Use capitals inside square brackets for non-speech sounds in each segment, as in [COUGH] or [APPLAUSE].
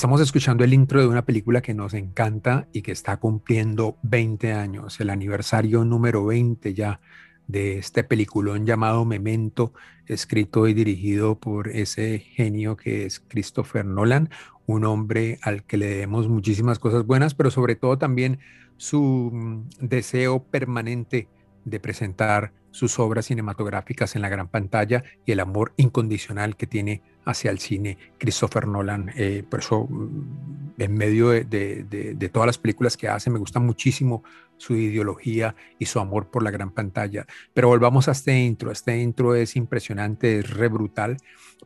Estamos escuchando el intro de una película que nos encanta y que está cumpliendo 20 años, el aniversario número 20 ya de este peliculón llamado Memento, escrito y dirigido por ese genio que es Christopher Nolan, un hombre al que le debemos muchísimas cosas buenas, pero sobre todo también su mm, deseo permanente de presentar sus obras cinematográficas en la gran pantalla y el amor incondicional que tiene hacia el cine Christopher Nolan. Eh, por eso, mm, en medio de, todas las películas que hace, me gusta muchísimo su ideología y su amor por la gran pantalla. Pero volvamos a este intro. Este intro es impresionante, es re brutal,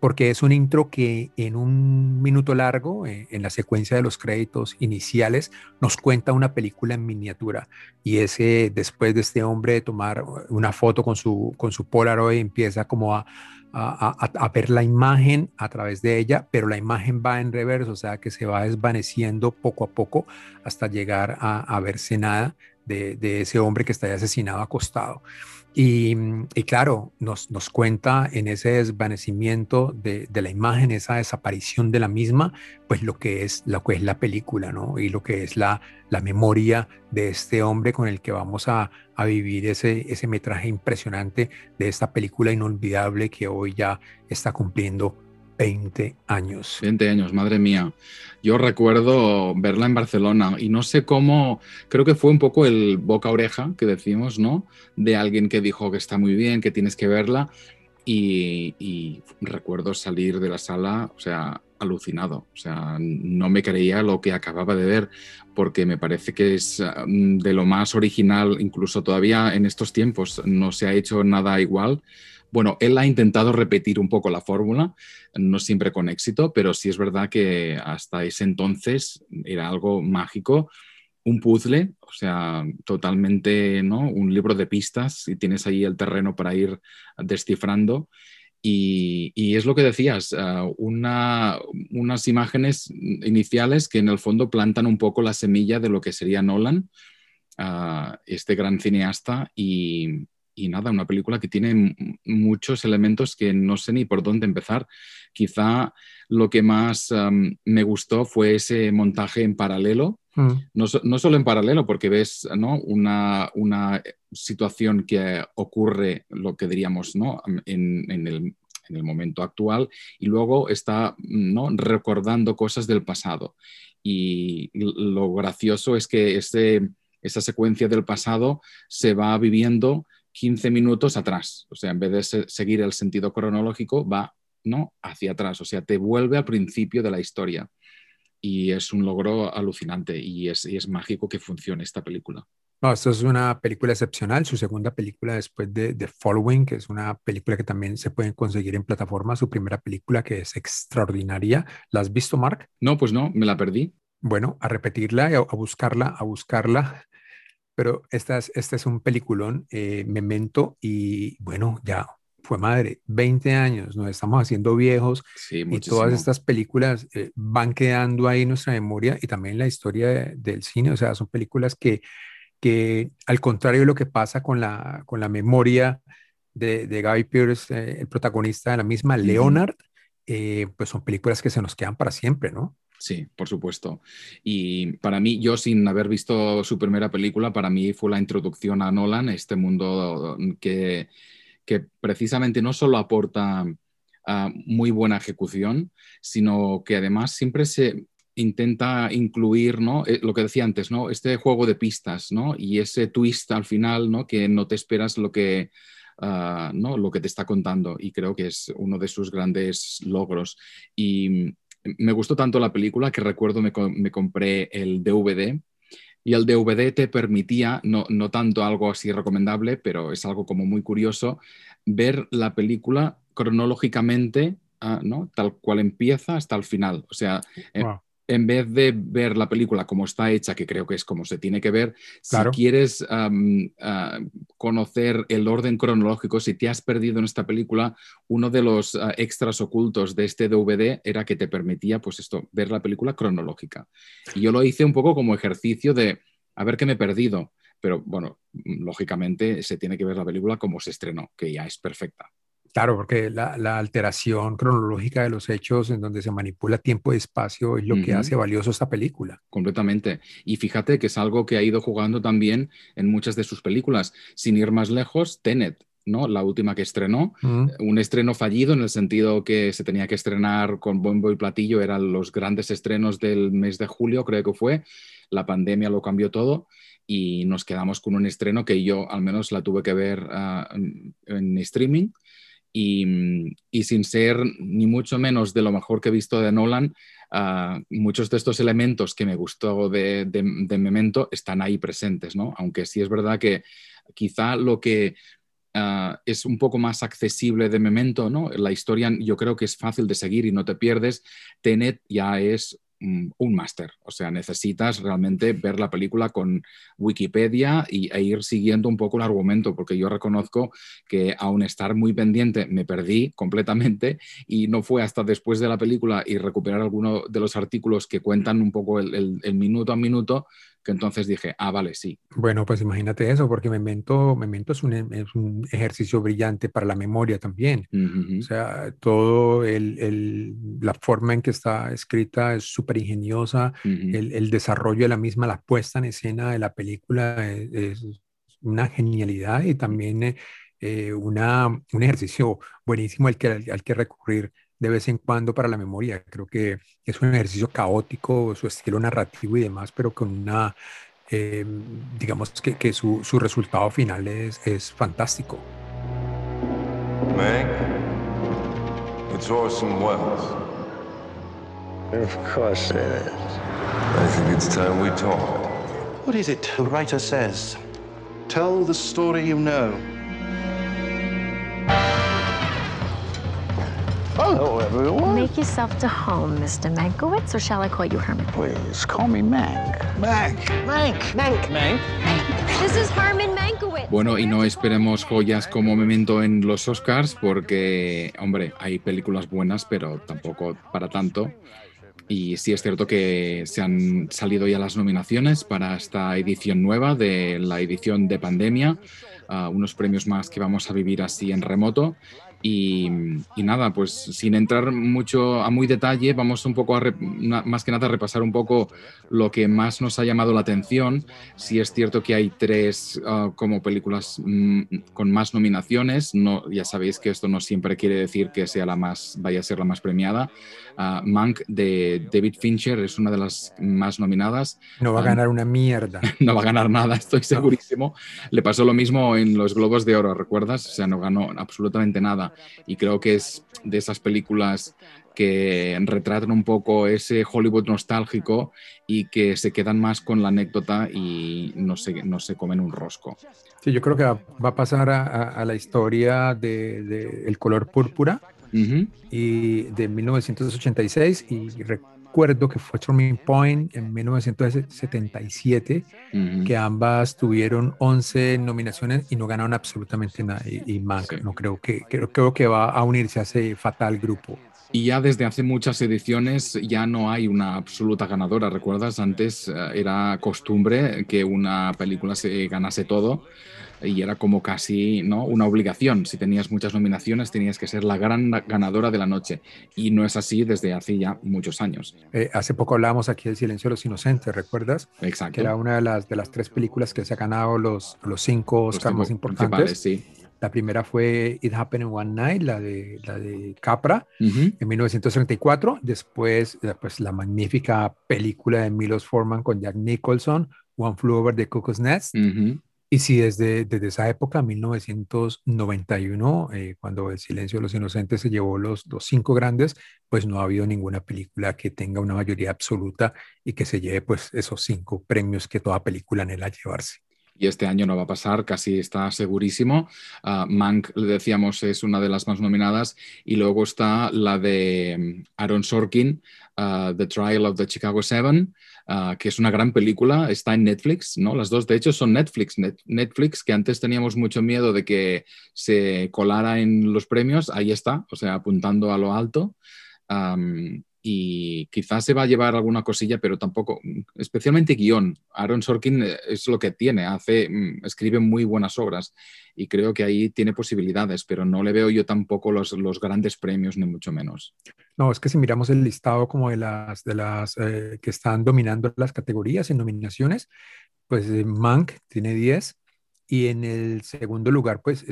porque es un intro que en un minuto largo, eh, en la secuencia de los créditos iniciales, nos cuenta una película en miniatura. Y ese, después de este hombre tomar una foto con su, con su Polaroid, empieza como a a, ver la imagen a través de ella, pero la imagen va en reverso, o sea que se va desvaneciendo poco a poco hasta llegar a, verse nada de, de, ese hombre que está asesinado acostado. Y, claro, nos, nos, cuenta en ese desvanecimiento de, de, la imagen, esa desaparición de la misma, pues lo que es, lo que es la película, ¿no? Y lo que es la, la memoria de este hombre con el que vamos a, a, vivir ese, ese metraje impresionante de esta película inolvidable que hoy ya está cumpliendo 20 años. 20 años, madre mía. Yo recuerdo verla en Barcelona y no sé cómo, creo que fue un poco el boca oreja que decimos, ¿no? De alguien que dijo que está muy bien, que tienes que verla. Y, recuerdo salir de la sala, o sea, alucinado. O sea, no me creía lo que acababa de ver porque me parece que es mm, de lo más original, incluso todavía en estos tiempos no se ha hecho nada igual bueno, él ha intentado repetir un poco la fórmula, no siempre con éxito, pero sí es verdad que hasta ese entonces era algo mágico, un puzzle, o sea, totalmente, ¿no? Un libro de pistas y tienes ahí el terreno para ir descifrando. Y, es lo que decías, ah, unas imágenes iniciales que en el fondo plantan un poco la semilla de lo que sería Nolan, ah, este gran cineasta, y, y nada, una película que tiene muchos elementos que no sé ni por dónde empezar. Quizá lo que más me gustó fue ese montaje en paralelo, mm. no, no, solo en paralelo, porque ves ¿no? una, una, situación que ocurre, lo que diríamos, ¿no? en, en, el, en el momento actual, y luego está ¿no? recordando cosas del pasado. Y lo gracioso es que ese, esa secuencia del pasado se va viviendo 15 minutos atrás. O sea, en vez de seguir el sentido cronológico, va ¿no? hacia atrás. O sea, te vuelve al principio de la historia. Y es un logro alucinante y es, es mágico que funcione esta película. No, esto es una película excepcional, su segunda película después de The Following, que es una película que también se puede conseguir en plataforma, su primera película que es extraordinaria. ¿La has visto, Mark? No, pues no, me la perdí. Bueno, a repetirla, a, a buscarla, a buscarla pero esta es, este es un peliculón, eh, Memento, y bueno, ya fue madre, 20 años, nos estamos haciendo viejos y todas estas películas eh, van quedando ahí en nuestra memoria y también la historia del cine, o sea, son películas que, que al contrario de lo que pasa con la, con la memoria de, de Guy Pearce, eh, el protagonista de la misma, Leonard, pues son películas que se nos quedan para siempre, ¿no? Sí, por supuesto. Y para mí, yo sin haber visto su primera película, para mí fue la introducción a Nolan, este mundo que, que precisamente no solo aporta ah, muy buena ejecución, sino que además siempre se intenta incluir, ¿no? Eh, lo que decía antes, ¿no? Este juego de pistas, ¿no? Y ese twist al final, ¿no? Que no te esperas lo que, ah, ¿no? lo que te está contando. Y creo que es uno de sus grandes logros. Y me gustó tanto la película que recuerdo me, me compré el DVD y el DVD te permitía, no, no, tanto algo así recomendable, pero es algo como muy curioso, ver la película cronológicamente, ah, ¿no? tal cual empieza hasta el final. O sea, en vez de ver la película como está hecha, que creo que es como se tiene que ver, si quieres ah, conocer el orden cronológico, si te has perdido en esta película, uno de los ah, extras ocultos de este DVD era que te permitía, pues esto, ver la película cronológica. Y yo lo hice un poco como ejercicio de a ver qué me he perdido. Pero bueno, lógicamente se tiene que ver la película como se estrenó, que ya es perfecta. Claro, porque la, alteración cronológica de los hechos en donde se manipula tiempo y espacio es lo que hace valioso esta película. Completamente. Y fíjate que es algo que ha ido jugando también en muchas de sus películas. Sin ir más lejos, Tenet, ¿no? La última que estrenó, un estreno fallido en el sentido que se tenía que estrenar con bombo y platillo, eran los grandes estrenos del mes de julio, creo que fue. La pandemia lo cambió todo y nos quedamos con un estreno que yo al menos la tuve que ver ah, en streaming y, sin ser ni mucho menos de lo mejor que he visto de Nolan, ah, muchos de estos elementos que me gustó de, Memento están ahí presentes, ¿no? Aunque sí es verdad que quizá lo que ah, es un poco más accesible de Memento, ¿no? La historia yo creo que es fácil de seguir y no te pierdes. Tenet ya es Mm, un máster. O sea, necesitas realmente ver la película con Wikipedia y, e ir siguiendo un poco el argumento, porque yo reconozco que aun estar muy pendiente me perdí completamente y no fue hasta después de la película y recuperar alguno de los artículos que cuentan un poco el minuto a minuto que entonces dije, ah, vale, sí. Bueno, pues imagínate eso, porque Memento, Memento es, un, es un ejercicio brillante para la memoria también. O sea, todo el, el, la forma en que está escrita es súper ingeniosa, el, el, desarrollo de la misma, la puesta en escena de la película es, una genialidad y también eh, una, un ejercicio buenísimo al que, al que recurrir de vez en cuando para la memoria. Creo que es un ejercicio caótico, su estilo narrativo y demás, pero con una, eh, digamos que, que su, su, resultado final es, es fantástico. Meg, it's Orson Welles. Of course it is. I think it's time we talk. What is it the writer says? Tell the story you know. Hello, everyone. Make yourself to home, Mr. Mankiewicz, or shall I call you Herman? Please, call me Mank. Mank. Mank. Mank. Mank. This is Herman Mankiewicz. Bueno, y no esperemos joyas como Memento en los Oscars, porque, hombre, hay películas buenas, pero tampoco para tanto. Y sí es cierto que se han salido ya las nominaciones para esta edición nueva de la edición de pandemia, uh, unos premios más que vamos a vivir así en remoto. Y, nada, pues sin entrar mucho a muy detalle, vamos un poco a, más que nada a repasar un poco lo que más nos ha llamado la atención. Si es cierto que hay tres ah, como películas mm, con más nominaciones, no, ya sabéis que esto no siempre quiere decir que sea la más, vaya a ser la más premiada. Uh, Mank de David Fincher es una de las más nominadas. No va a ganar una mierda. [LAUGHS] no va a ganar nada, estoy segurísimo. Le pasó lo mismo en los Globos de Oro, ¿recuerdas? O sea, no ganó absolutamente nada. Y creo que es de esas películas que retratan un poco ese Hollywood nostálgico y que se quedan más con la anécdota y no se, no se comen un rosco. Sí, yo creo que va, a pasar a, la historia del de, El color púrpura, y de 1986 y recuerdo que fue Turning Point en 1977, que ambas tuvieron 11 nominaciones y no ganaron absolutamente nada. Y, Mank, no creo que, creo, creo que va a unirse a ese fatal grupo. Y ya desde hace muchas ediciones ya no hay una absoluta ganadora. ¿Recuerdas? Antes eh, era costumbre que una película se ganase todo y era como casi ¿no? una obligación. Si tenías muchas nominaciones, tenías que ser la gran ganadora de la noche. Y no es así desde hace ya muchos años. Eh, hace poco hablábamos aquí del Silencio de los Inocentes, ¿recuerdas? Exacto. Que era una de las, de las tres películas que se ha ganado los, los cinco Oscars más importantes. Sí. La primera fue It Happened in One Night, la de, la de Capra, en 1934. Después, pues, la magnífica película de Milos Forman con Jack Nicholson, One Flew Over the Cuckoo's Nest. Y si desde, desde esa época, 1991, eh, cuando El Silencio de los Inocentes se llevó los, los cinco grandes, pues no ha habido ninguna película que tenga una mayoría absoluta y que se lleve pues esos cinco premios que toda película anhela llevarse y este año no va a pasar, casi está segurísimo. Uh, Mank, le decíamos, es una de las más nominadas y luego está la de mm, Aaron Sorkin, uh, The Trial of the Chicago Seven, uh, que es una gran película, está en Netflix, ¿no? Las dos, de hecho, son Netflix. Netflix, que antes teníamos mucho miedo de que se colara en los premios, ahí está, o sea, apuntando a lo alto. Y quizás se va a llevar alguna cosilla, pero tampoco, especialmente guion. Aaron Sorkin eh, es lo que tiene, hace, mm, escribe muy buenas obras y creo que ahí tiene posibilidades, pero no le veo yo tampoco los, los grandes premios, ni mucho menos. No, es que si miramos el listado como de las, de las eh, que están dominando las categorías en nominaciones, pues eh, Mank tiene 10 y en el segundo lugar, pues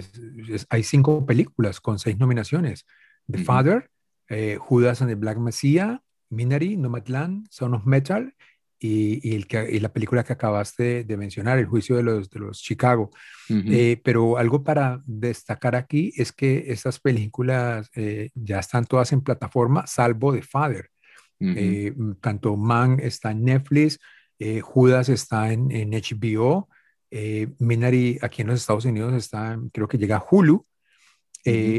hay cinco películas con seis nominaciones. The Father, eh, Judas and the Black Messiah, Minari, Nomadland, Son of Metal y, el que, y, la película que acabaste de, mencionar, El juicio de los, de los Chicago. Eh, pero algo para destacar aquí es que estas películas eh, ya están todas en plataforma, salvo The Father. tanto Man está en Netflix, Judas está en, en HBO, Minari aquí en los Estados Unidos está, creo que llega a Hulu,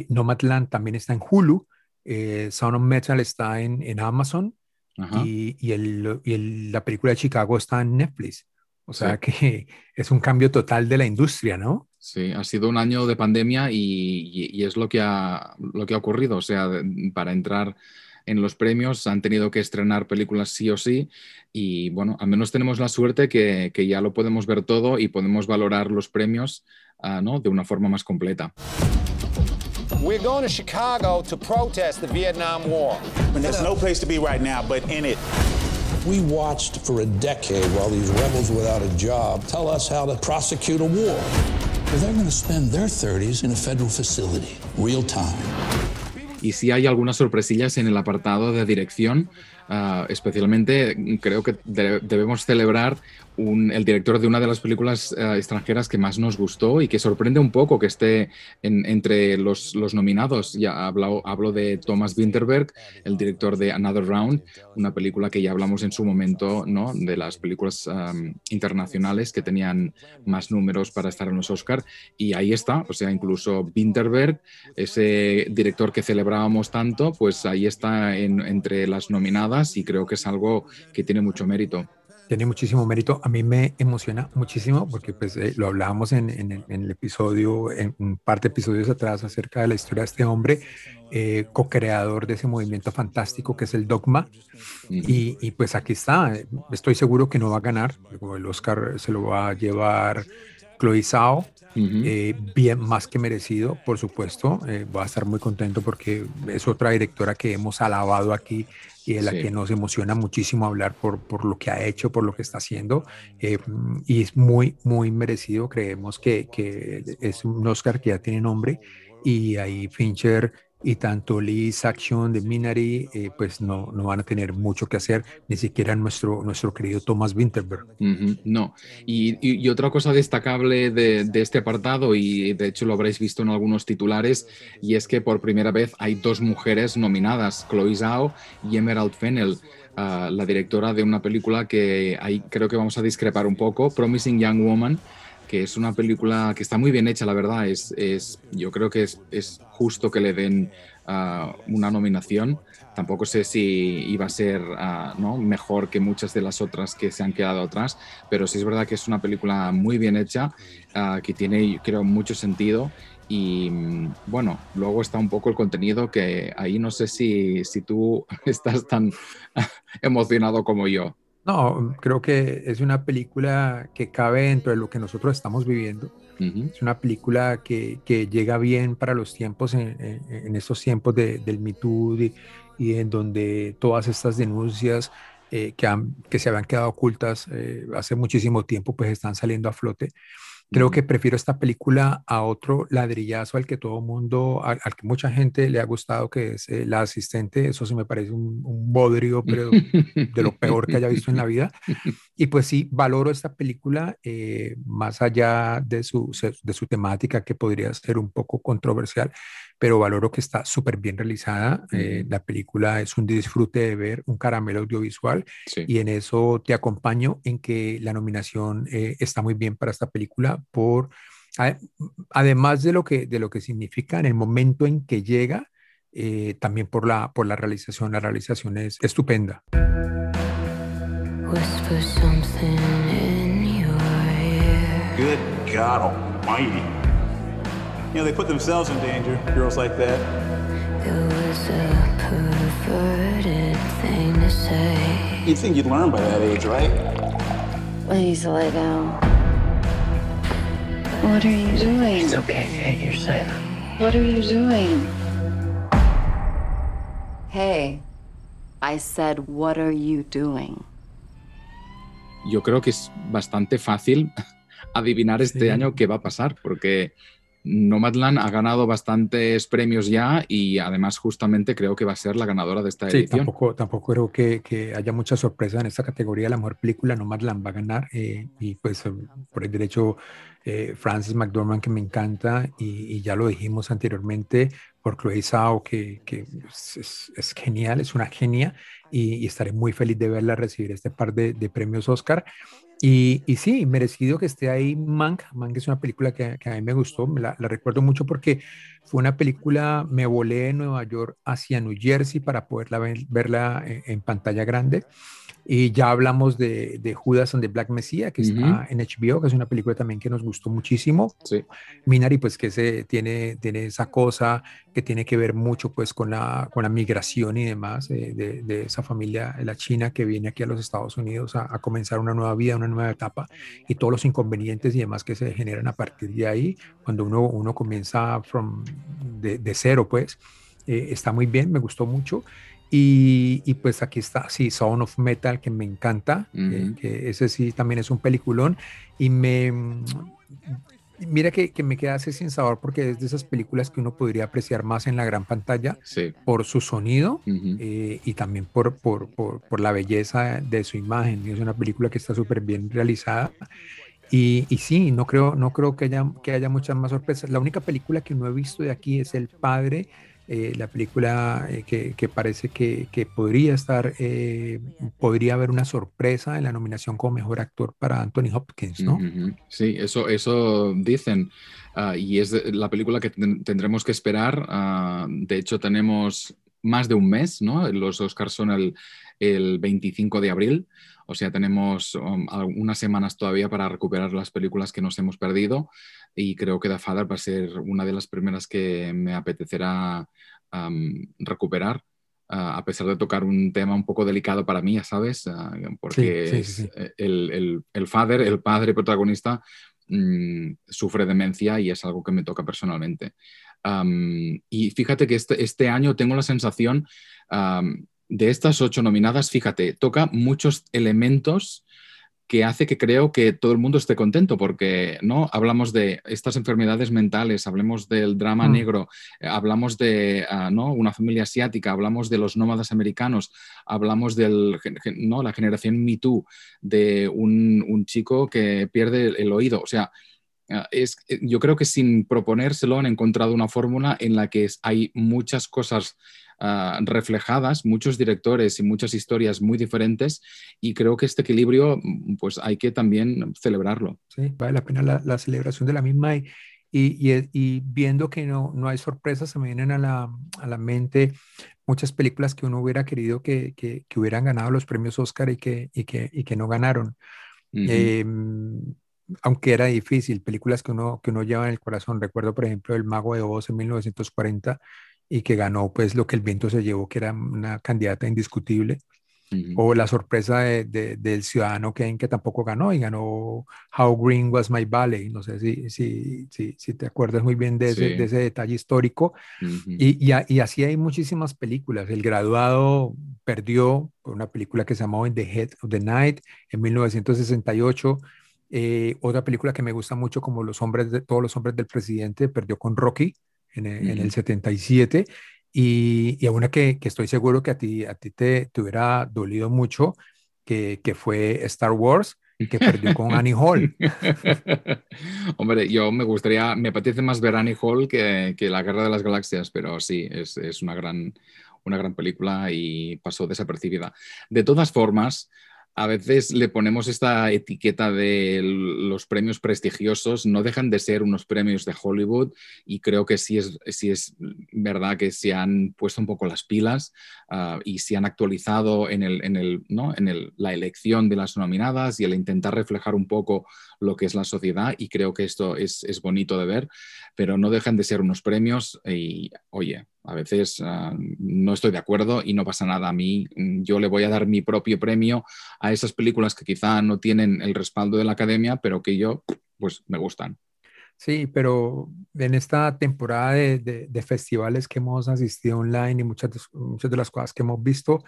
Nomadland también está en Hulu eh, Sound of Metal está en, en Amazon y, y, el, y la película de Chicago está en Netflix. O sea que [LAUGHS] es un cambio total de la industria, ¿no? Sí, ha sido un año de pandemia y, y, es lo que, ha, lo que ha ocurrido. O sea, para entrar en los premios han tenido que estrenar películas sí o sí y bueno, al menos tenemos la suerte que, que ya lo podemos ver todo y podemos valorar los premios uh, ¿no? de una forma más completa. We're going to Chicago to protest the Vietnam War. And there's no place to be right now but in it. We watched for a decade while these rebels without a job tell us how to prosecute a war. They're going to spend their 30s in a federal facility, real time. Y si hay algunas sorpresillas en el apartado de dirección, uh, especialmente creo que de debemos celebrar el director de una de las películas eh, extranjeras que más nos gustó y que sorprende un poco que esté entre los, nominados. Ya hablo, hablo de Thomas Winterberg, el director de Another Round, una película que ya hablamos en su momento, ¿no? de las películas internacionales que tenían más números para estar en los Oscar. Y ahí está, o sea, incluso Winterberg, ese director que celebrábamos tanto, pues ahí está entre las nominadas y creo que es algo que tiene mucho mérito tiene muchísimo mérito. A mí me emociona muchísimo porque pues eh, lo hablábamos en, en, el episodio, en un par de episodios atrás acerca de la historia de este hombre, eh, co-creador de ese movimiento fantástico que es el Dogma. y, y, pues aquí está. Estoy seguro que no va a ganar. El Oscar se lo va a llevar Chloe Zhao. Eh, bien más que merecido, por supuesto. Eh, voy a estar muy contento porque es otra directora que hemos alabado aquí y de la que nos emociona muchísimo hablar por, por lo que ha hecho, por lo que está haciendo. Eh, y es muy, muy merecido. Creemos que, que, es un Oscar que ya tiene nombre y ahí Fincher y tanto Lee Saction de Minari eh, pues no, no, van a tener mucho que hacer, ni siquiera nuestro, nuestro querido Thomas Winterberg. no, y, y, otra cosa destacable de, de, este apartado, y de hecho lo habréis visto en algunos titulares, y es que por primera vez hay dos mujeres nominadas, Chloe Zhao y Emerald Fennell. Ah, la directora de una película que ahí creo que vamos a discrepar un poco, Promising Young Woman, que es una película que está muy bien hecha, la verdad. Es, es yo creo que es, es, justo que le den uh, una nominación. Tampoco sé si iba a ser uh, ¿no? mejor que muchas de las otras que se han quedado atrás, pero sí es verdad que es una película muy bien hecha, uh, que tiene, creo, mucho sentido. Y bueno, luego está un poco el contenido que ahí no sé si, si tú [LAUGHS] estás tan [LAUGHS] emocionado como yo. No, creo que es una película que cabe dentro de lo que nosotros estamos viviendo. Es una película que, que, llega bien para los tiempos, en, en, estos tiempos de, del Me Too y, en donde todas estas denuncias eh, que, han, que se habían quedado ocultas eh, hace muchísimo tiempo, pues están saliendo a flote. Creo que prefiero esta película a otro ladrillazo al que todo mundo, al, que mucha gente le ha gustado, que es eh, La Asistente. Eso sí me parece un, un bodrio, pero de lo peor que haya visto en la vida. Y pues sí, valoro esta película eh, más allá de su, de su temática, que podría ser un poco controversial, pero valoro que está súper bien realizada. Eh, la película es un disfrute de ver, un caramelo audiovisual, y en eso te acompaño en que la nominación eh, está muy bien para esta película por además de lo que de lo que significa en el momento en que llega eh, también por la por la realización la realización es estupenda Good God Almighty. You know, they put themselves in danger, girls like that. It was a perverted thing. to say. You'd think you'd learn by that age, right? Please lay down. What are you doing? It's okay, hey, you're safe. What are you doing? Hey, I said, what are you doing? Yo creo que es bastante fácil [LAUGHS] adivinar este sí. año qué va a pasar, porque Nomadland ha ganado bastantes premios ya y además justamente creo que va a ser la ganadora de esta sí, edición. Tampoco, tampoco creo que, que, haya mucha sorpresa en esta categoría. La mejor película Nomadland va a ganar eh, y pues eh, por el derecho eh, Francis McDormand que me encanta y, y, ya lo dijimos anteriormente por Chloe Zhao que, que es, es, es, genial, es una genia y, y, estaré muy feliz de verla recibir este par de, de premios Oscar. Y, y, sí, merecido que esté ahí Mank. Mank es una película que, a mí me gustó, me la, recuerdo mucho porque fue una película, me volé de Nueva York hacia New Jersey para poderla ver, verla en, en, pantalla grande. Y ya hablamos de, de Judas and the Black Messiah, que uh -huh. está en HBO, que es una película también que nos gustó muchísimo. Sí. Minari, pues que se, tiene, tiene esa cosa que tiene que ver mucho pues con la, con la migración y demás eh, de, de, esa familia, la China, que viene aquí a los Estados Unidos a, a, comenzar una nueva vida, una nueva etapa y todos los inconvenientes y demás que se generan a partir de ahí, cuando uno, uno comienza from, de, de cero, pues. Eh, está muy bien, me gustó mucho. Y, y, pues aquí está, sí, Sound of Metal, que me encanta, uh -huh. que, que, ese sí también es un peliculón. Y me. Mira que, que, me queda así sin sabor porque es de esas películas que uno podría apreciar más en la gran pantalla sí. por su sonido uh -huh. eh, y también por, por, por, por, la belleza de su imagen. Es una película que está súper bien realizada. Y, y, sí, no creo, no creo que, haya, que haya muchas más sorpresas. La única película que no he visto de aquí es El Padre eh, la película eh, que, parece que, podría estar, eh, podría haber una sorpresa en la nominación como mejor actor para Anthony Hopkins, ¿no? Sí, eso, eso dicen. Uh, y es la película que tendremos que esperar. Uh, de hecho, tenemos más de un mes, ¿no? Los Oscars son el, el 25 de abril. O sea, tenemos um, unas semanas todavía para recuperar las películas que nos hemos perdido y creo que The Father va a ser una de las primeras que me apetecerá um, recuperar. Uh, a pesar de tocar un tema un poco delicado para mí, ¿sabes? Uh, porque sí, sí, sí, el, el, el, father, el padre protagonista, um, sufre demencia y es algo que me toca personalmente. Um, y fíjate que este, este, año tengo la sensación de estas ocho nominadas, fíjate, toca muchos elementos que hace que creo que todo el mundo esté contento, porque no hablamos de estas enfermedades mentales, hablemos del drama mm. negro, eh, hablamos de uh, ¿no? una familia asiática, hablamos de los nómadas americanos, hablamos de ¿no? la generación Me Too, de un, un chico que pierde el, oído. O sea, es, yo creo que sin proponérselo han encontrado una fórmula en la que hay muchas cosas Uh, reflejadas, muchos directores y muchas historias muy diferentes y creo que este equilibrio mm, pues hay que también celebrarlo. Sí, vale la pena la, la celebración de la misma y, y, y, y, viendo que no, no hay sorpresas, se me vienen a la, a la mente muchas películas que uno hubiera querido que, que, que hubieran ganado los premios Oscar y que, y que, y que no ganaron. Uh -huh. eh, aunque era difícil, películas que uno, que uno lleva en el corazón. Recuerdo, por ejemplo, El Mago de Oz en 1940 y que ganó pues lo que el viento se llevó, que era una candidata indiscutible. Uh -huh. O la sorpresa de, de, del ciudadano Kane que tampoco ganó y ganó How Green Was My Valley. No sé si, si, si, si te acuerdas muy bien de ese, sí. de ese detalle histórico. Uh -huh. y, y, y, así hay muchísimas películas. El graduado perdió una película que se llamó In the Head of the Night en 1968. Eh, otra película que me gusta mucho como los hombres de, todos los hombres del presidente perdió con Rocky en el, uh -huh. en el 77 y, y una que, que, estoy seguro que a ti, a ti te, te hubiera dolido mucho, que, que fue Star Wars, que perdió con [LAUGHS] Annie Hall. [LAUGHS] Hombre, yo me gustaría, me apetece más ver Annie Hall que, que La Guerra de las Galaxias, pero sí, es, es una, gran, una gran película y pasó desapercibida. De todas formas, a veces le ponemos esta etiqueta de los premios prestigiosos, no dejan de ser unos premios de Hollywood y creo que sí es, sí es verdad que se han puesto un poco las pilas uh, y se han actualizado en, el, en, el, ¿no? en el, la elección de las nominadas y el intentar reflejar un poco lo que es la sociedad y creo que esto es, es bonito de ver, pero no dejan de ser unos premios y, oye, A veces ah, no estoy de acuerdo y no pasa nada. A mí mm, yo le voy a dar mi propio premio a esas películas que quizá no tienen el respaldo de la academia, pero que yo pues me gustan. Sí, pero en esta temporada de, festivales que hemos asistido online y muchas de, muchas de las cosas que hemos visto,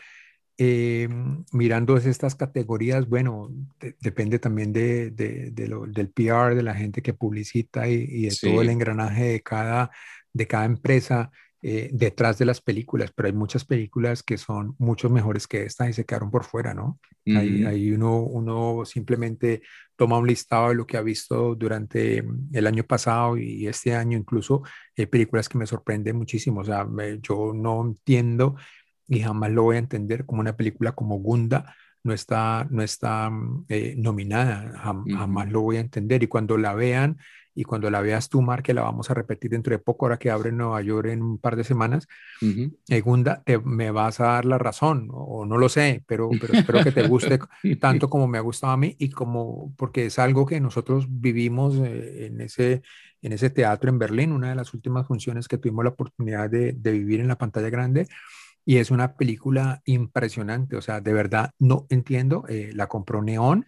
eh, mirando estas categorías, bueno, depende también de, del PR, de la gente que publicita y, de todo el engranaje de cada, de cada empresa. Eh, detrás de las películas, pero hay muchas películas que son mucho mejores que esta y se quedaron por fuera, ¿no? ahí, uno, uno simplemente toma un listado de lo que ha visto durante el año pasado y este año incluso, hay películas que me sorprenden muchísimo, o sea, yo no entiendo y jamás lo voy a entender como una película como Gunda no está, no está eh, nominada, jamás lo voy a entender. Y cuando la vean y cuando la veas tú, Mar, que la vamos a repetir dentro de poco, ahora que abre en Nueva York en un par de semanas, segunda, me vas a dar la razón, o no lo sé, pero, pero espero que te guste [LAUGHS] tanto como me ha gustado a mí y como, porque es algo que nosotros vivimos eh, en, ese, en ese teatro en Berlín, una de las últimas funciones que tuvimos la oportunidad de, de vivir en la pantalla grande. Y es una película impresionante, o sea, de verdad no entiendo, eh, la compró Neón,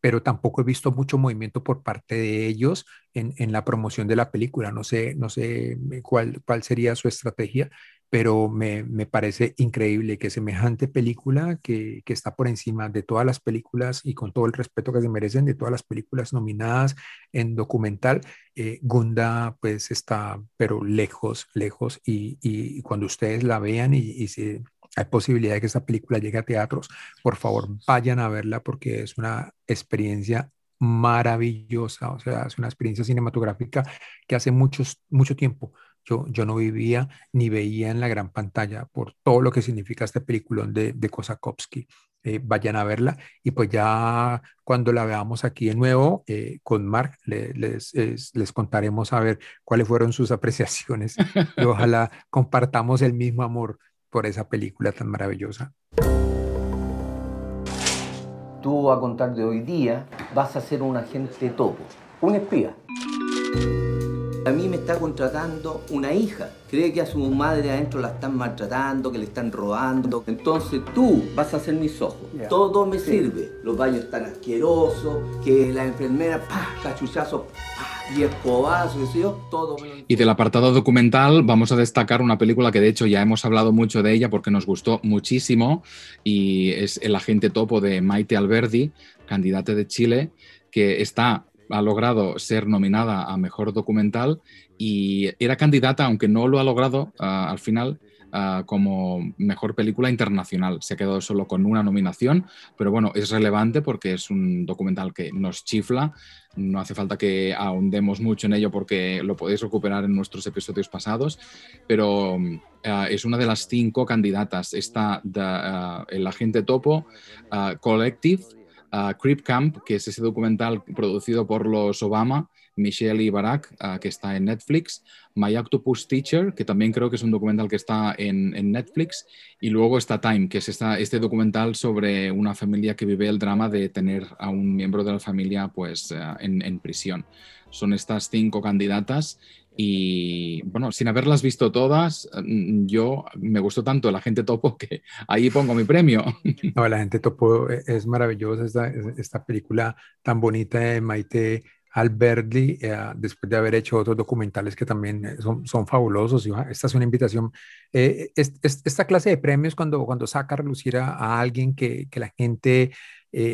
pero tampoco he visto mucho movimiento por parte de ellos en, en la promoción de la película. No sé, no sé eh, cuál, cuál sería su estrategia, pero me, me, parece increíble que semejante película que, que, está por encima de todas las películas y con todo el respeto que se merecen de todas las películas nominadas en documental, eh, Gunda pues está pero lejos, lejos y, y, cuando ustedes la vean y, y se hay posibilidad de que esta película llegue a teatros, por favor vayan a verla porque es una experiencia maravillosa, o sea, es una experiencia cinematográfica que hace muchos, mucho tiempo yo, yo no vivía ni veía en la gran pantalla por todo lo que significa este peliculón de, de Kosakowski. Eh, vayan a verla y pues ya cuando la veamos aquí de nuevo eh, con Mark les, les contaremos a ver cuáles fueron sus [LAUGHS] apreciaciones y ojalá compartamos el mismo amor por esa película tan maravillosa. Tú a contar de hoy día vas a ser un agente topo, un espía. A mí me está contratando una hija. Cree que a su madre adentro la están maltratando, que le están robando. Entonces tú vas a ser mis ojos. Todo me sirve. Los baños están asquerosos, que la enfermera, pa, cachuchazo, y escobazo, todo. Y del apartado documental vamos a destacar una película que de hecho ya hemos hablado mucho de ella porque nos gustó muchísimo y es El agente topo de Maite Alberdi, candidata de Chile, que está ha logrado ser nominada a Mejor Documental y era candidata, aunque no lo ha logrado ah, al final, Ah, como mejor película internacional. Se ha quedado solo con una nominación, pero bueno, es relevante porque es un documental que nos chifla. No hace falta que ahondemos mucho en ello porque lo podéis recuperar en nuestros episodios pasados, pero ah, es una de las cinco candidatas. Está El Agente Topo, Collective, Creep Camp, que es ese documental producido por los Obama, Michelle y Barack, ah, que está en Netflix, My Octopus Teacher, que también creo que es un documental que está en, Netflix, y luego está Time, que es este documental sobre una familia que vive el drama de tener a un miembro de la familia pues, ah, en, prisión. Son estas cinco candidatas y bueno, sin haberlas visto todas, mm, yo me gustó tanto la gente topo que ahí pongo mi premio. No, la gente topo e, es maravillosa, esta, esta película tan bonita de Maite Alberti, eh, después de haber hecho otros documentales que también eh, son, son fabulosos. Esta es una invitación. Eh, esta clase de premios, cuando, cuando saca a relucir a, alguien que, que, la gente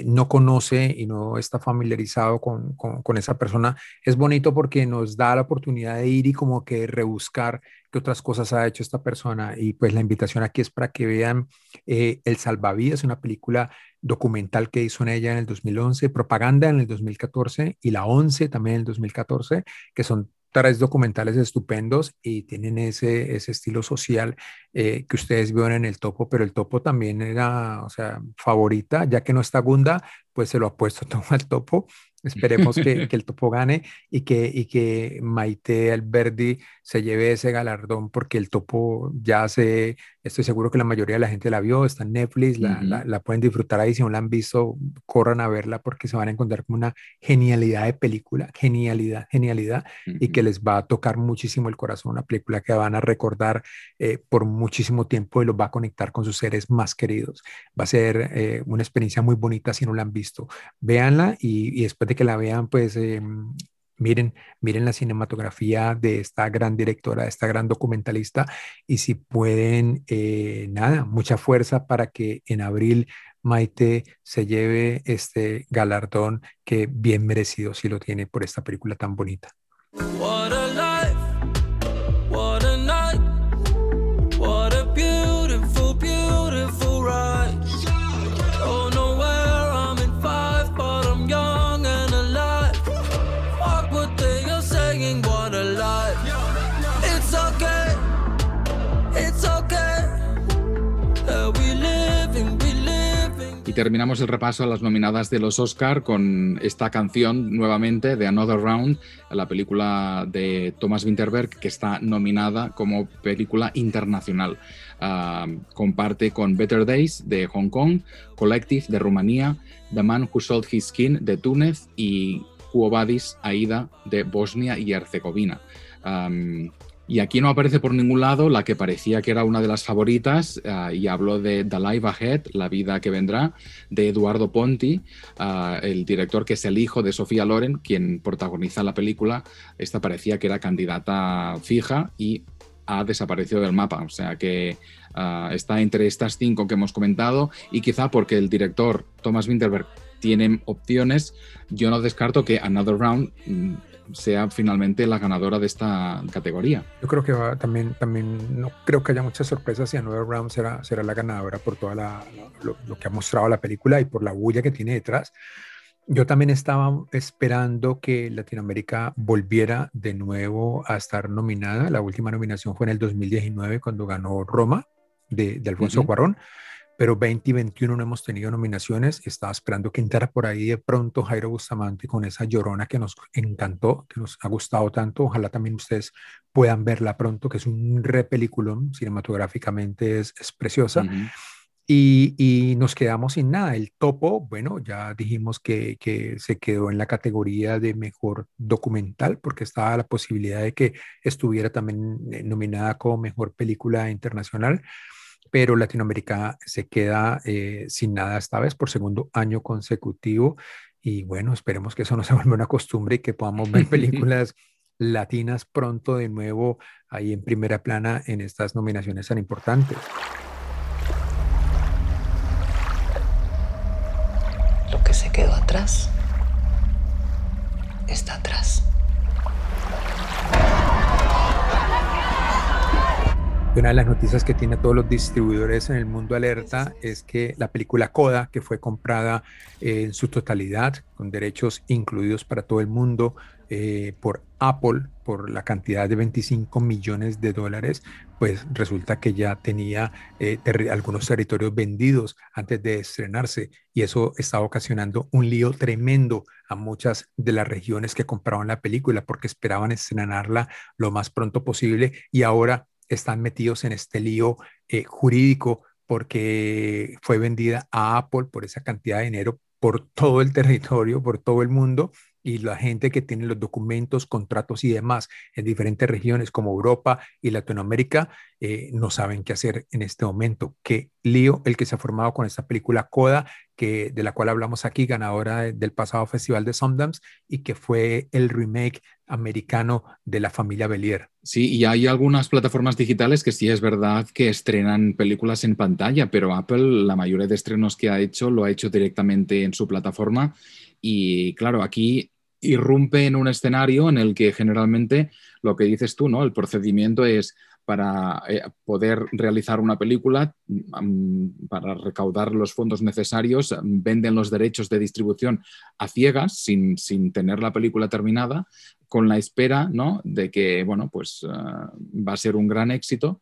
no conoce y no está familiarizado con, con, esa persona, es bonito porque nos da la oportunidad de ir y como que rebuscar qué otras cosas ha hecho esta persona. Y pues la invitación aquí es para que vean El Salvavidas, una película documental que hizo en ella en el 2011, Propaganda en el 2014 y La 11 también en el 2014, que son tres documentales estupendos y tienen ese, ese estilo social eh, que ustedes vieron en el topo, pero el topo también era, o sea, favorita, ya que no está Gunda, pues se lo ha puesto [LAUGHS] todo al topo. Esperemos que, que, el topo gane y que, y que Maite Alberdi se lleve ese galardón porque el topo ya se, estoy seguro que la mayoría de la gente la vio, está en Netflix, la, la, pueden disfrutar ahí, si no la han visto, corran a verla porque se van a encontrar con una genialidad de película, genialidad, genialidad, y que les va a tocar muchísimo el corazón, una película que van a recordar eh, por muchísimo tiempo y los va a conectar con sus seres más queridos. Va a ser eh, una experiencia muy bonita si no la han visto. Véanla y, y después de que la vean, pues em, miren, miren la cinematografía de esta gran directora, de esta gran documentalista y si pueden, eh, nada, mucha fuerza para que en abril Maite se lleve este galardón que bien merecido si lo tiene por esta película tan bonita. Terminamos el repaso a las nominadas de los Oscar con esta canción nuevamente de Another Round, la película de Thomas Winterberg que está nominada como película internacional. Ah, comparte con Better Days de Hong Kong, Collective de Rumanía, The Man Who Sold His Skin de Túnez y Quo Vadis Aida de Bosnia y Herzegovina. Y aquí no aparece por ningún lado la que parecía que era una de las favoritas, ah, y hablo de The Life Ahead, La vida que vendrá, de Eduardo Ponti, ah, el director que es el hijo de Sofía Loren, quien protagoniza la película. Esta parecía que era candidata fija y ha desaparecido del mapa. O sea que ah, está entre estas cinco que hemos comentado y quizá porque el director Thomas Winterberg tiene opciones, yo no descarto que Another Round mm, sea finalmente la ganadora de esta categoría. Yo creo que va, también, también no creo que haya muchas sorpresas y Another Round será, será la ganadora por todo lo, lo, que ha mostrado la película y por la bulla que tiene detrás. Yo también estaba esperando que Latinoamérica volviera de nuevo a estar nominada. La última nominación fue en el 2019 cuando ganó Roma de, Alfonso Cuarón pero 2021 no hemos tenido nominaciones. Estaba esperando que entrara por ahí de pronto Jairo Bustamante con esa llorona que nos encantó, que nos ha gustado tanto. Ojalá también ustedes puedan verla pronto, que es un repeliculón, cinematográficamente es, preciosa. y, y, nos quedamos sin nada. El topo, bueno, ya dijimos que, que, se quedó en la categoría de mejor documental porque estaba la posibilidad de que estuviera también eh, nominada como mejor película internacional pero Latinoamérica se queda eh, sin nada esta vez por segundo año consecutivo. Y bueno, esperemos que eso no se [LAUGHS] vuelva una costumbre y que podamos ver [LAUGHS] películas latinas pronto de nuevo ahí en primera plana en estas nominaciones tan importantes. Lo que se quedó atrás está atrás. Una de las noticias que tiene todos los distribuidores en el mundo alerta es que la película Coda, que fue comprada eh, en su totalidad, con derechos incluidos para todo el mundo eh, por Apple, por la cantidad de 25 millones de dólares, pues resulta que ya tenía eh, algunos territorios vendidos antes de estrenarse y eso está ocasionando un lío tremendo a muchas de las regiones que compraban la película porque esperaban estrenarla lo más pronto posible y ahora están metidos en este lío eh, jurídico porque fue vendida a Apple por esa cantidad de dinero por todo el territorio, por todo el mundo, y la gente que tiene los documentos, contratos y demás en diferentes regiones como Europa y Latinoamérica eh, no saben qué hacer en este momento. Qué lío el que se ha formado con esta película Coda, que, de la cual hablamos aquí, ganadora del pasado Festival de Sundance y que fue el remake americano de la familia Belier. Sí, y hay algunas plataformas digitales que sí es verdad que estrenan películas en pantalla, pero Apple la mayoría de estrenos que ha hecho lo ha hecho directamente en su plataforma y claro, aquí irrumpe en un escenario en el que generalmente lo que dices tú, ¿no? El procedimiento es para eh, poder realizar una película, mm, para recaudar los fondos necesarios, venden los derechos de distribución a ciegas, sin, tener la película terminada, con la espera ¿no? de que, bueno, pues ah, va a ser un gran éxito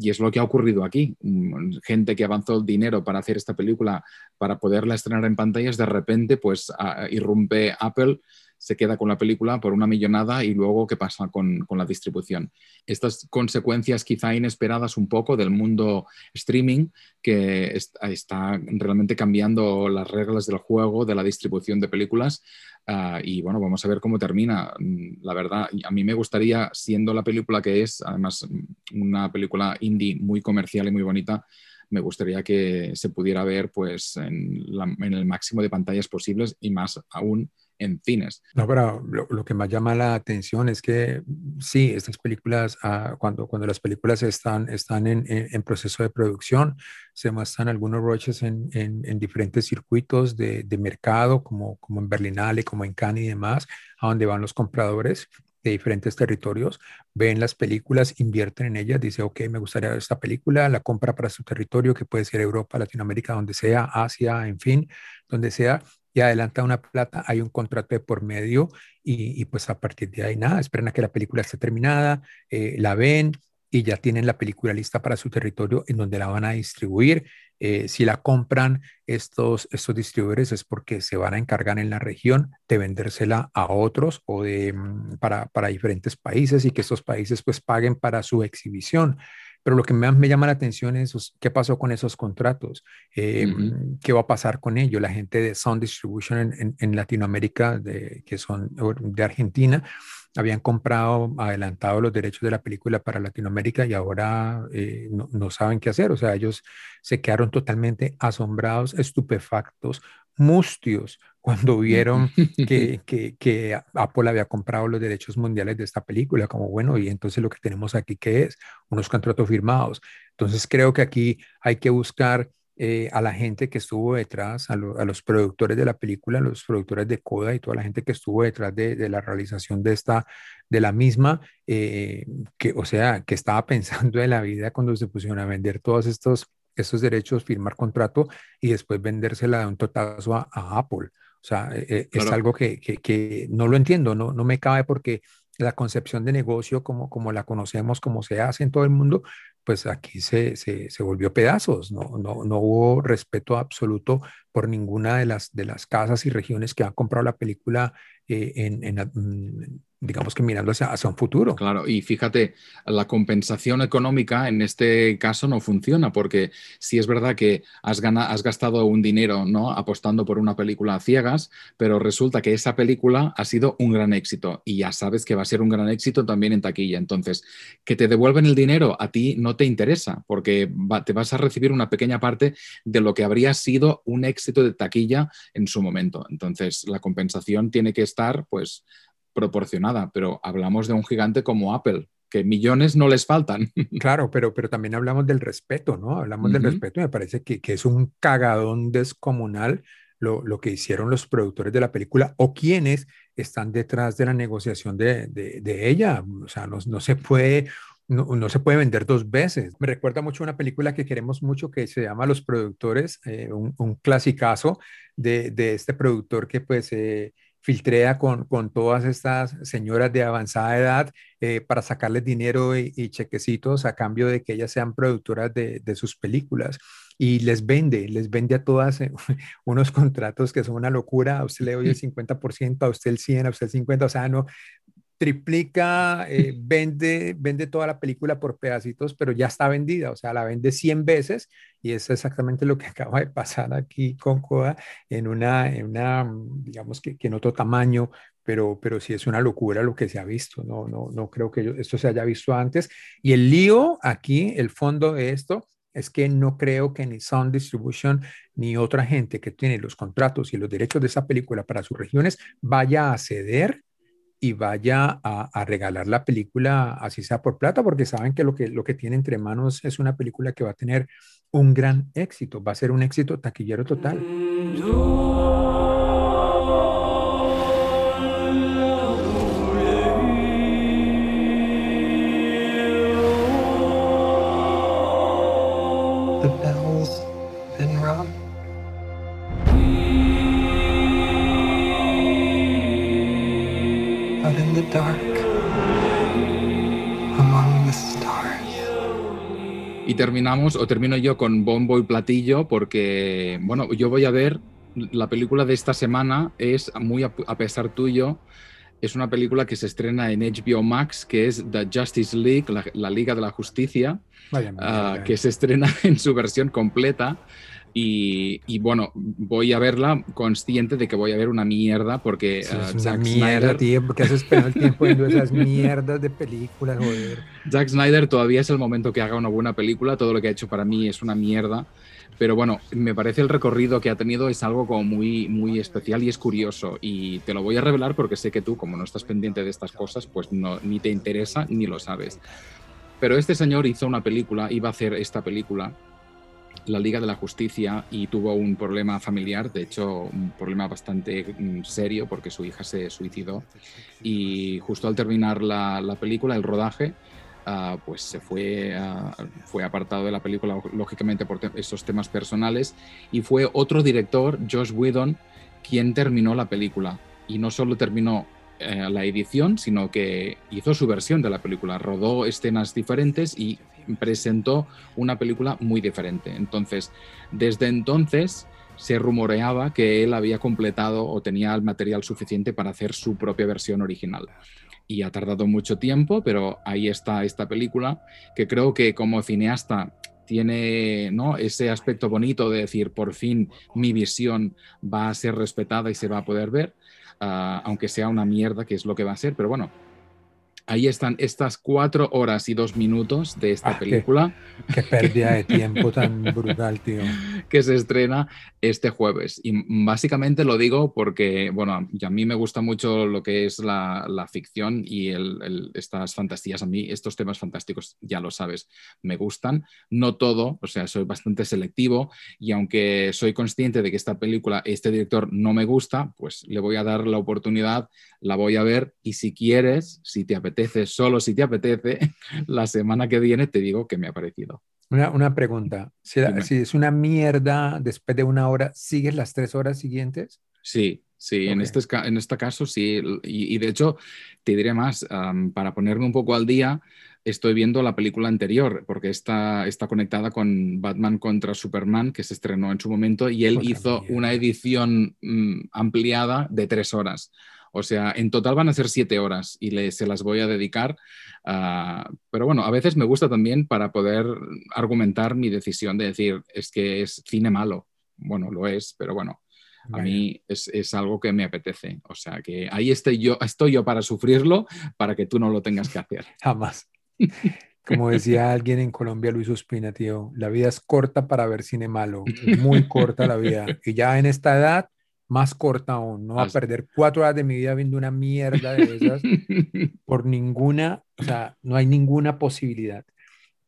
Y es lo que ha ocurrido aquí. Mm, gente que avanzó el dinero para hacer esta película, para poderla estrenar en pantallas, de repente pues irrumpe Apple se queda con la película por una millonada y luego qué pasa con, la distribución. Estas consecuencias quizá inesperadas un poco del mundo streaming que está realmente cambiando las reglas del juego, de la distribución de películas. Ah, y bueno, vamos a ver cómo termina. Mm, la verdad, a mí me gustaría, siendo la película que es, además mm, una película indie muy comercial y muy bonita, me gustaría que se pudiera ver pues en, en el máximo de pantallas posibles y más aún en cines. No, pero lo, que más llama la atención es que sí, estas películas, ah, cuando, cuando las películas están, están en, en, proceso de producción, se muestran algunos roches en, en diferentes circuitos de, de, mercado, como, como en Berlinale, como en Cannes y demás, a donde van los compradores de diferentes territorios, ven las películas, invierten en ellas, dice, ok, me gustaría ver esta película, la compra para su territorio, que puede ser Europa, Latinoamérica, donde sea, Asia, en fin, donde sea, y adelanta una plata, hay un contrato de por medio y, pues a partir de ahí nada, esperan a que la película esté terminada, eh, la ven y ya tienen la película lista para su territorio en donde la van a distribuir. Eh, si la compran estos, estos distribuidores es porque se van a encargar en la región de vendérsela a otros o de, mm, para, para diferentes países y que estos países pues paguen para su exhibición. Pero lo que más me llama la atención es qué pasó con esos contratos, eh, qué va a pasar con ellos. La gente de Sound Distribution en, Latinoamérica, de, que son de Argentina, habían comprado adelantado los derechos de la película para Latinoamérica y ahora eh, no, no, saben qué hacer. O sea, ellos se quedaron totalmente asombrados, estupefactos, mustios cuando vieron [LAUGHS] que, que, Apple había comprado los derechos mundiales de esta película, como bueno, y entonces lo que tenemos aquí, ¿qué es? Unos contratos firmados. Entonces creo que aquí hay que buscar eh, a la gente que estuvo detrás, a, los productores de la película, a los productores de Coda y toda la gente que estuvo detrás de, la realización de esta, de la misma, eh, que, o sea, que estaba [LAUGHS] pensando en la vida cuando se pusieron a vender todos estos estos derechos, firmar contrato y después vendérsela de un totazo a, Apple. O sea, e, e, es algo que, que, no lo entiendo, no, no me cabe porque la concepción de negocio como, como la conocemos, como se hace en todo el mundo, pues aquí se, se, se volvió pedazos, ¿no? No, no, hubo respeto absoluto por ninguna de las, de las casas y regiones que han comprado la película eh, en, en, mm, digamos que mirando hacia, un futuro. Claro, y fíjate, la compensación económica en este caso no funciona, porque si es verdad que has, has gastado un dinero ¿no? apostando por una película a ciegas, pero resulta que esa película ha sido un gran éxito y ya sabes que va a ser un gran éxito también en taquilla. Entonces, que te devuelven el dinero a ti no te interesa, porque te vas a recibir una pequeña parte de lo que habría sido un éxito de taquilla en su momento. Entonces, la compensación tiene que estar, pues, proporcionada, pero hablamos de un gigante como Apple, que millones no les faltan. [LAUGHS] Claro, pero, pero también hablamos del respeto, ¿no? Hablamos del respeto y me parece que, que es un cagadón descomunal lo, lo, que hicieron los productores de la película o quienes están detrás de la negociación de, de, ella. O sea, no, no se puede... No, no, se puede vender dos veces. Me recuerda mucho una película que queremos mucho que se llama Los Productores, eh, un, un clasicazo de, de, este productor que pues eh, filtrea con, con todas estas señoras de avanzada edad eh, para sacarles dinero y, chequecitos a cambio de que ellas sean productoras de, de sus películas. Y les vende, les vende a todas eh, [LAUGHS] unos contratos que son una locura. A usted le doy el [LAUGHS] 50%, a usted el 100, a usted el 50%, o sea, no, triplica, eh, vende, vende toda la película por pedacitos, pero ya está vendida, o sea, la vende 100 veces y es exactamente lo que [LAUGHS] acaba de pasar aquí con Coda en una, en una digamos que, en otro tamaño, pero, pero sí es una locura lo que se ha visto, no, no, no creo que esto se haya visto antes. Y el lío aquí, el fondo de esto, es que no creo que ni Sound Distribution ni otra gente que tiene los contratos y los derechos de esa película para sus regiones vaya a ceder y vaya a, regalar la película, así sea por plata, porque saben que lo, que lo que tiene entre manos es una película que va a tener un gran éxito, va a ser un éxito taquillero total. dark Y terminamos, o termino yo con bombo y platillo, porque, bueno, yo voy a ver la película de esta semana, es muy a, pesar tuyo, es una película que se estrena en HBO Max, que es The Justice League, la, Liga de la Justicia, ah, que se estrena [LAUGHS] en su versión completa. Y, bueno, voy a verla consciente de que voy a ver una mierda porque es uh, una mierda, tío, porque has esperado el tiempo viendo esas mierdas de películas, joder. [LAUGHS] Zack Snyder todavía es el momento que haga una buena película, todo lo que ha hecho para mí es una mierda. Pero bueno, me parece el recorrido que ha tenido es algo como muy, muy especial y es curioso. Y te lo voy a revelar porque sé que tú, como no estás pendiente de estas cosas, pues no, ni te interesa ni lo sabes. Pero este señor hizo una película, iba a hacer esta película la Liga de la Justicia y tuvo un problema familiar, de hecho un problema bastante mm, serio porque su hija se suicidó. Y justo al terminar la, película, el rodaje, ah, pues se fue, ah, fue apartado de la película lógicamente por esos temas personales. Y fue otro director, Josh Whedon, quien terminó la película. Y no solo terminó eh, la edición, sino que hizo su versión de la película, rodó escenas diferentes y presentó una película muy diferente. Entonces, desde entonces se rumoreaba que él había completado o tenía el material suficiente para hacer su propia versión original. Y ha tardado mucho tiempo, pero ahí está esta película, que creo que como cineasta tiene ¿no? ese aspecto bonito de decir, por fin mi visión va a ser respetada y se va a poder ver, ah, aunque sea una mierda, que es lo que va a ser, pero bueno, Ahí están estas cuatro horas y dos minutos de esta ah, película. Qué, pérdida de [LAUGHS] tiempo tan brutal, tío. Que se estrena este jueves. Y básicamente lo digo porque, bueno, a mí me gusta mucho lo que es la, ficción y estas fantasías. A mí estos temas fantásticos, ya lo sabes, me gustan. No todo, o sea, soy bastante selectivo y aunque soy consciente de que esta película, este director no me gusta, pues le voy a dar la oportunidad, la voy a ver y si quieres, si te apetece, solo si te apetece, [LAUGHS] la semana que viene te digo que me ha parecido. Una, pregunta, si, es una mierda después de una hora, ¿sigues las tres horas siguientes? Sí, sí, en, este, en este caso sí. Y, de hecho, te diré más, para ponerme un poco al día, estoy viendo la película anterior, porque está, está conectada con Batman contra Superman, que se estrenó en su momento, y él hizo una edición mm, ampliada de tres horas. O sea, en total van a ser siete horas y se las voy a dedicar. pero bueno, a veces me gusta también para poder argumentar mi decisión de decir, es que es cine malo. Bueno, lo es, pero bueno, a mí es, algo que me apetece. O sea, que ahí estoy yo, estoy yo para sufrirlo, para que tú no lo tengas que hacer. [LAUGHS] Jamás. Como decía alguien en Colombia, Luis Ospina, tío, la vida es corta para ver cine malo, muy corta la vida. [LAUGHS] Y ya en esta edad más corta aún. No va a perder cuatro horas de mi vida viendo una mierda de esas [LAUGHS] por ninguna, o sea, no hay ninguna posibilidad.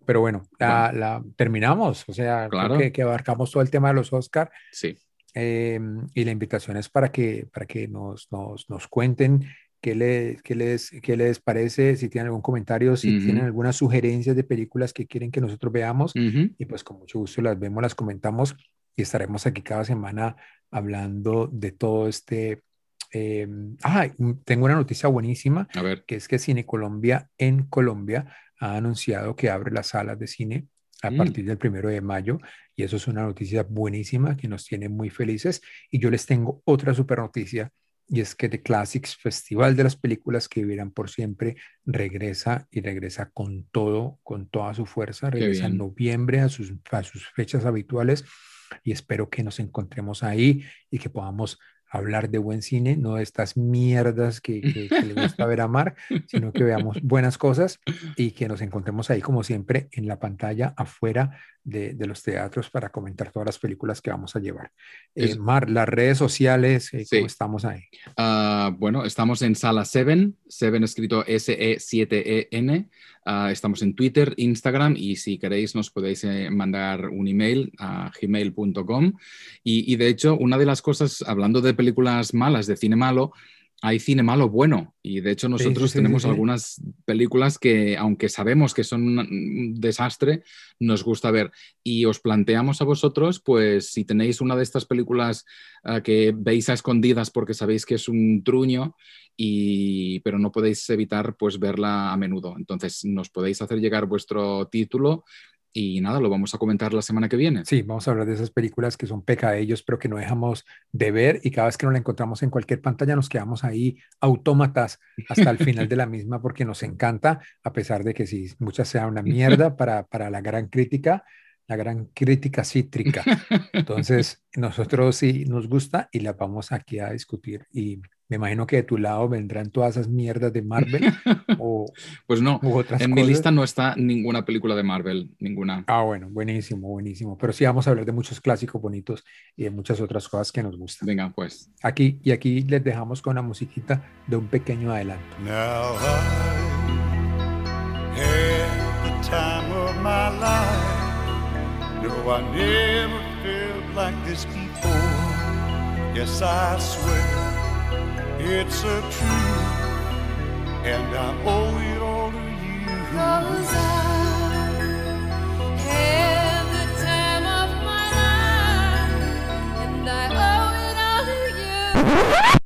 Pero bueno, la, terminamos, o sea, claro. que, abarcamos todo el tema de los Oscar. Sí. Em, y la invitación es para que, para que nos, nos, nos cuenten qué, les, qué, les, qué les parece, si tienen algún comentario, si tienen algunas sugerencias de películas que quieren que nosotros veamos. Y pues con mucho gusto las vemos, las comentamos y estaremos aquí cada semana hablando de todo este... Eh, ah, tengo una noticia buenísima, a ver. que es que Cine Colombia en Colombia ha anunciado que abre las salas de cine a mm. partir del primero de mayo y eso es una noticia buenísima que nos tiene muy felices y yo les tengo otra super noticia y es que The Classics Festival de las películas que vivirán por siempre regresa y regresa con todo, con toda su fuerza, regresa en noviembre a sus, a sus fechas habituales y espero que nos encontremos ahí y que podamos hablar de buen cine, no de estas mierdas que, le gusta ver a Mar, [LAUGHS] sino que veamos buenas cosas y que nos encontremos ahí, como siempre, en la pantalla afuera de, los teatros para comentar todas las películas que vamos a llevar. Eh, Mar, las redes sociales, eh, ¿cómo estamos ahí? Ah, bueno, estamos en Sala 7, 7 escrito S-E-7-E-N. Ah, estamos en Twitter, Instagram y si queréis nos podéis eh, mandar un email a gmail.com. Y, y de hecho, una de las cosas, hablando de películas malas, de cine malo, hay cine malo bueno. Y de hecho nosotros tenemos algunas películas que aunque sabemos que son un desastre, nos gusta ver. Y os planteamos a vosotros pues si tenéis una de estas películas ah, que veis a escondidas porque sabéis que es un truño y pero no podéis evitar pues verla a menudo. Entonces nos podéis hacer llegar vuestro título Y nada, lo vamos a comentar la semana que viene. Sí, vamos a hablar de esas películas que son pecadillos, pero que no dejamos de ver y cada vez que nos la encontramos en cualquier pantalla nos quedamos ahí autómatas hasta el final de la [LAUGHS] misma porque nos encanta, a pesar de que si muchas sean una mierda para, para la gran crítica, la gran crítica cítrica. [LAUGHS] Entonces, nosotros sí nos gusta y la vamos aquí a discutir. Y me imagino que de tu lado vendrán todas esas mierdas de Marvel [LAUGHS] o pues no, en mi lista no está ninguna película de Marvel, ninguna. Ah, bueno, buenísimo, buenísimo. Pero sí vamos a hablar de muchos clásicos bonitos y de muchas otras cosas que nos gustan. Venga, pues. Aquí y aquí les dejamos con la musiquita de un pequeño adelanto. Now the time of my life. No, I never felt like this before. Yes, I swear it's a truth, and I owe it all to you. Cause I the time of my life, and I owe it all to you.